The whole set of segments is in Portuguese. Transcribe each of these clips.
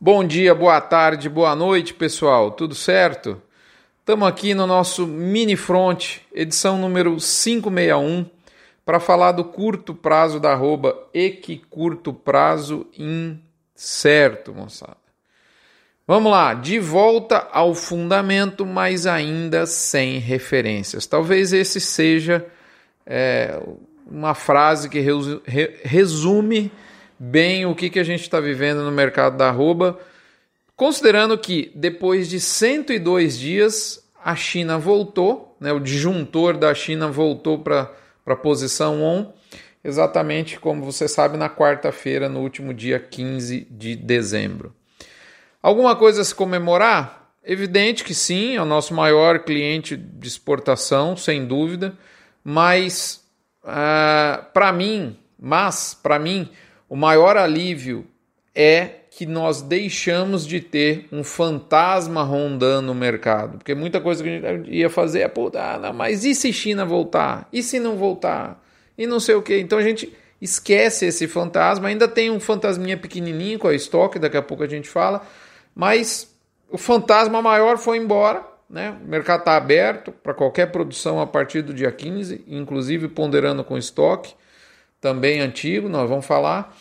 Bom dia, boa tarde, boa noite, pessoal. Tudo certo? Estamos aqui no nosso Mini Front, edição número 561, para falar do curto prazo da arroba e que curto prazo incerto, moçada. Vamos lá, de volta ao fundamento, mas ainda sem referências. Talvez esse seja é, uma frase que resume bem o que, que a gente está vivendo no mercado da arroba, considerando que depois de 102 dias a China voltou, né, o disjuntor da China voltou para a posição on, exatamente como você sabe, na quarta-feira, no último dia 15 de dezembro. Alguma coisa a se comemorar? Evidente que sim, é o nosso maior cliente de exportação, sem dúvida, mas uh, ah, para mim, mas para mim, o maior alívio é que nós deixamos de ter um fantasma rondando o mercado. Porque muita coisa que a gente ia fazer é, ah, mas e se China voltar? E se não voltar? E não sei o que. Então a gente esquece esse fantasma. Ainda tem um fantasminha pequenininho com a estoque, daqui a pouco a gente fala. Mas o fantasma maior foi embora. Né? O mercado está aberto para qualquer produção a partir do dia 15, inclusive ponderando com estoque também antigo, nós vamos falar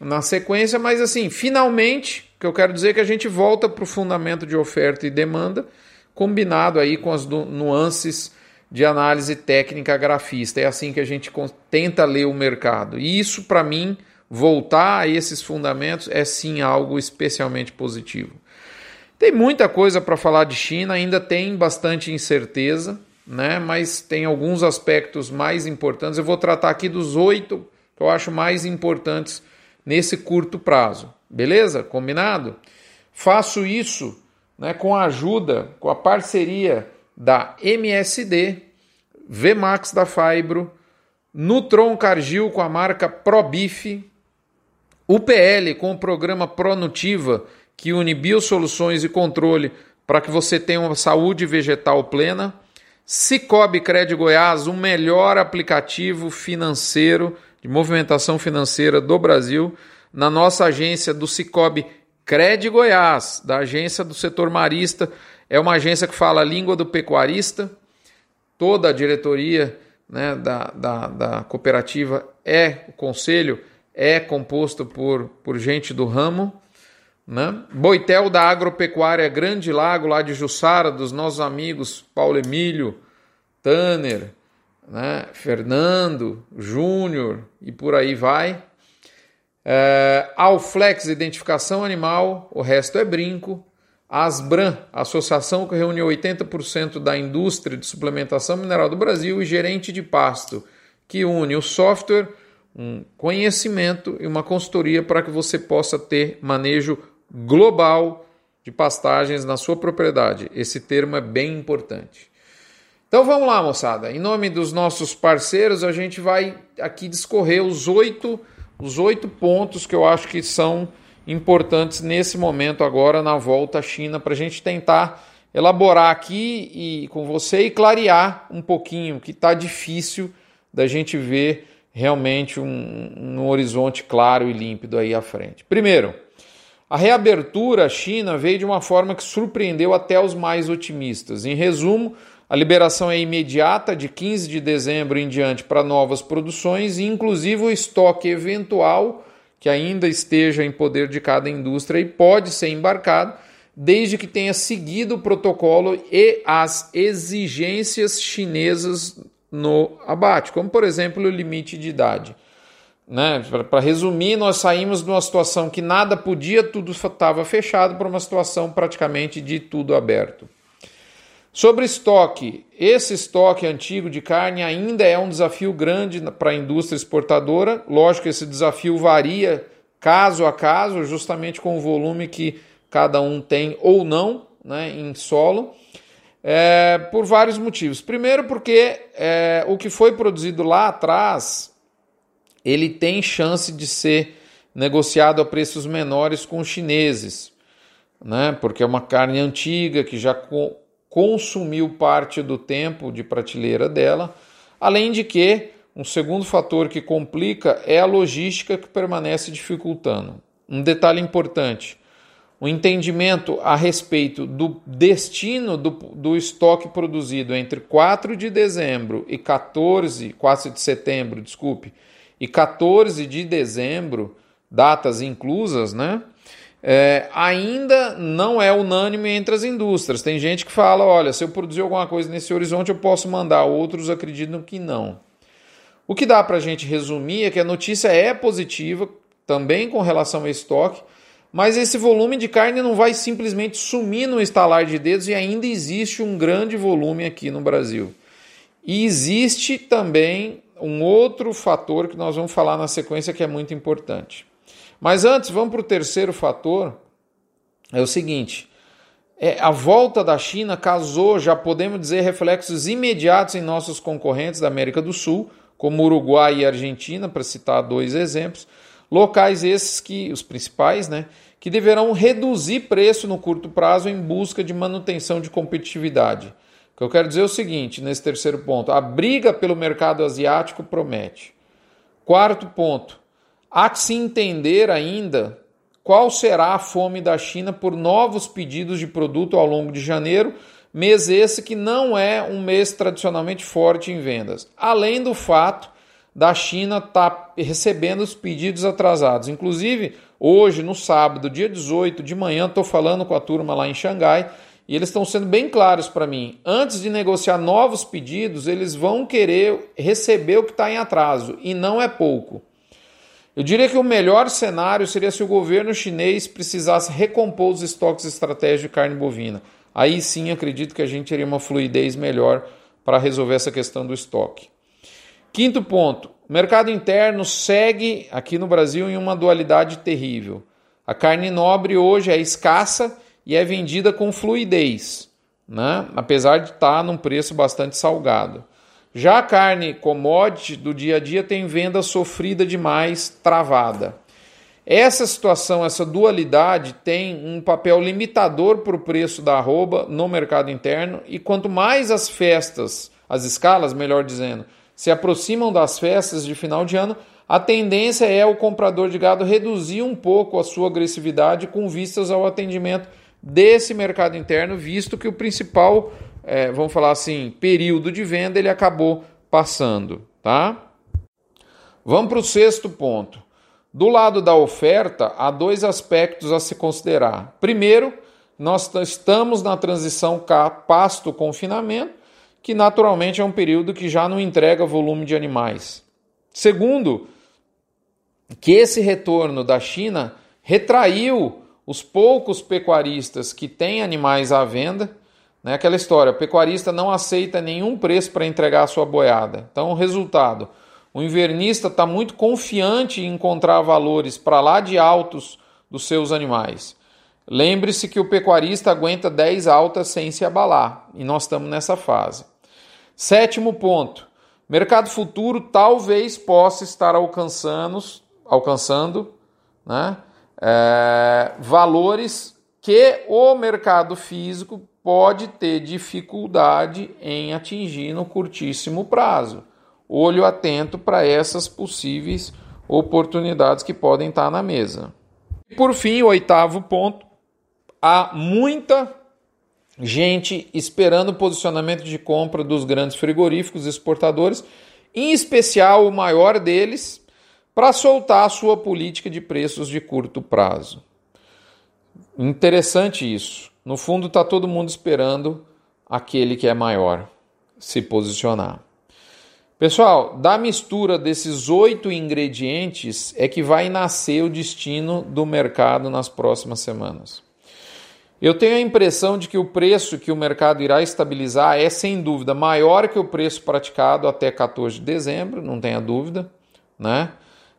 na sequência, mas assim, finalmente, que eu quero dizer é que a gente volta para o fundamento de oferta e demanda, combinado aí com as nuances de análise técnica grafista. É assim que a gente tenta ler o mercado. E isso, para mim, voltar a esses fundamentos é sim algo especialmente positivo. Tem muita coisa para falar de China, ainda tem bastante incerteza né? mas tem alguns aspectos mais importantes. Eu vou tratar aqui dos oito que eu acho mais importantes nesse curto prazo. Beleza? Combinado? Faço isso né, com a ajuda, com a parceria da MSD, Vmax da Fibro, Nutron Cargil com a marca ProBif, UPL com o programa Pronutiva, que une biosoluções e controle para que você tenha uma saúde vegetal plena, Cicobi Cred Goiás, o melhor aplicativo financeiro de movimentação financeira do Brasil, na nossa agência do Cicobi Cred Goiás, da agência do setor marista, é uma agência que fala a língua do pecuarista. Toda a diretoria né, da, da, da cooperativa é, o conselho é composto por, por gente do ramo. Né? Boitel da Agropecuária Grande Lago, lá de Jussara, dos nossos amigos Paulo Emílio, Tanner, né? Fernando, Júnior e por aí vai. É, Alflex, identificação animal, o resto é brinco. Asbran, associação que reúne 80% da indústria de suplementação mineral do Brasil, e gerente de pasto, que une o software, um conhecimento e uma consultoria para que você possa ter manejo global de pastagens na sua propriedade. Esse termo é bem importante. Então vamos lá, moçada. Em nome dos nossos parceiros, a gente vai aqui discorrer os oito, os oito pontos que eu acho que são importantes nesse momento agora na volta à China para a gente tentar elaborar aqui e com você e clarear um pouquinho que está difícil da gente ver realmente um, um horizonte claro e límpido aí à frente. Primeiro, a reabertura à China veio de uma forma que surpreendeu até os mais otimistas. Em resumo, a liberação é imediata de 15 de dezembro em diante para novas produções e inclusive o estoque eventual que ainda esteja em poder de cada indústria e pode ser embarcado desde que tenha seguido o protocolo e as exigências chinesas no abate, como por exemplo o limite de idade. Né? Para resumir, nós saímos de uma situação que nada podia, tudo estava fechado, para uma situação praticamente de tudo aberto. Sobre estoque, esse estoque antigo de carne ainda é um desafio grande para a indústria exportadora. Lógico que esse desafio varia caso a caso, justamente com o volume que cada um tem ou não né, em solo, é, por vários motivos. Primeiro, porque é, o que foi produzido lá atrás ele tem chance de ser negociado a preços menores com os chineses, né? porque é uma carne antiga que já co consumiu parte do tempo de prateleira dela, além de que um segundo fator que complica é a logística que permanece dificultando. Um detalhe importante: um entendimento a respeito do destino do, do estoque produzido entre 4 de dezembro e 14, 4 de setembro, desculpe, e 14 de dezembro, datas inclusas, né? É, ainda não é unânime entre as indústrias. Tem gente que fala: olha, se eu produzir alguma coisa nesse horizonte, eu posso mandar. Outros acreditam que não. O que dá para a gente resumir é que a notícia é positiva, também com relação ao estoque, mas esse volume de carne não vai simplesmente sumir no estalar de dedos e ainda existe um grande volume aqui no Brasil. E existe também um outro fator que nós vamos falar na sequência que é muito importante. Mas antes, vamos para o terceiro fator. É o seguinte: é, a volta da China causou, já podemos dizer, reflexos imediatos em nossos concorrentes da América do Sul, como Uruguai e Argentina, para citar dois exemplos Locais esses que, os principais, né, que deverão reduzir preço no curto prazo em busca de manutenção de competitividade. O que eu quero dizer é o seguinte, nesse terceiro ponto, a briga pelo mercado asiático promete. Quarto ponto, há que se entender ainda qual será a fome da China por novos pedidos de produto ao longo de janeiro, mês esse que não é um mês tradicionalmente forte em vendas. Além do fato da China está recebendo os pedidos atrasados. Inclusive, hoje, no sábado, dia 18 de manhã, estou falando com a turma lá em Xangai e eles estão sendo bem claros para mim. Antes de negociar novos pedidos, eles vão querer receber o que está em atraso e não é pouco. Eu diria que o melhor cenário seria se o governo chinês precisasse recompor os estoques estratégicos de carne bovina. Aí sim acredito que a gente teria uma fluidez melhor para resolver essa questão do estoque. Quinto ponto: o mercado interno segue aqui no Brasil em uma dualidade terrível. A carne nobre hoje é escassa e é vendida com fluidez, né? apesar de estar num preço bastante salgado. Já a carne commodity do dia a dia tem venda sofrida demais, travada. Essa situação, essa dualidade tem um papel limitador para o preço da arroba no mercado interno e quanto mais as festas, as escalas, melhor dizendo, se aproximam das festas de final de ano, a tendência é o comprador de gado reduzir um pouco a sua agressividade com vistas ao atendimento desse mercado interno, visto que o principal, é, vamos falar assim, período de venda ele acabou passando, tá? Vamos para o sexto ponto. Do lado da oferta, há dois aspectos a se considerar. Primeiro, nós estamos na transição pasto-confinamento que naturalmente é um período que já não entrega volume de animais. Segundo, que esse retorno da China retraiu os poucos pecuaristas que têm animais à venda. Né? Aquela história, o pecuarista não aceita nenhum preço para entregar a sua boiada. Então, o resultado, o invernista está muito confiante em encontrar valores para lá de altos dos seus animais. Lembre-se que o pecuarista aguenta 10 altas sem se abalar, e nós estamos nessa fase. Sétimo ponto: mercado futuro talvez possa estar alcançando, alcançando né, é, valores que o mercado físico pode ter dificuldade em atingir no curtíssimo prazo. Olho atento para essas possíveis oportunidades que podem estar na mesa. E por fim, o oitavo ponto: há muita gente esperando o posicionamento de compra dos grandes frigoríficos exportadores, em especial o maior deles, para soltar a sua política de preços de curto prazo. Interessante isso. No fundo, está todo mundo esperando aquele que é maior se posicionar. Pessoal, da mistura desses oito ingredientes é que vai nascer o destino do mercado nas próximas semanas. Eu tenho a impressão de que o preço que o mercado irá estabilizar é, sem dúvida, maior que o preço praticado até 14 de dezembro, não tenha dúvida, né?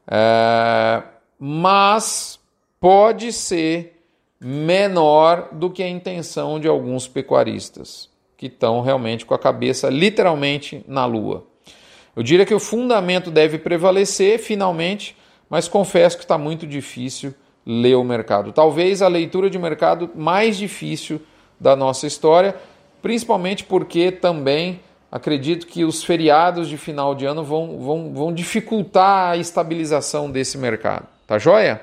É, mas pode ser menor do que a intenção de alguns pecuaristas, que estão realmente com a cabeça literalmente na lua. Eu diria que o fundamento deve prevalecer, finalmente, mas confesso que está muito difícil ler o mercado. Talvez a leitura de mercado mais difícil da nossa história, principalmente porque também acredito que os feriados de final de ano vão, vão, vão dificultar a estabilização desse mercado. Tá joia?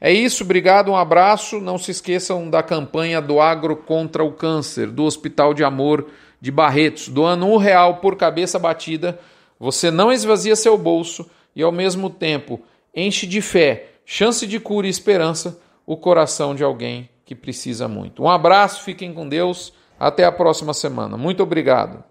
É isso, obrigado, um abraço. Não se esqueçam da campanha do Agro contra o Câncer, do Hospital de Amor de Barretos, doando um real por cabeça batida. Você não esvazia seu bolso e, ao mesmo tempo, enche de fé, chance de cura e esperança o coração de alguém que precisa muito. Um abraço, fiquem com Deus. Até a próxima semana. Muito obrigado.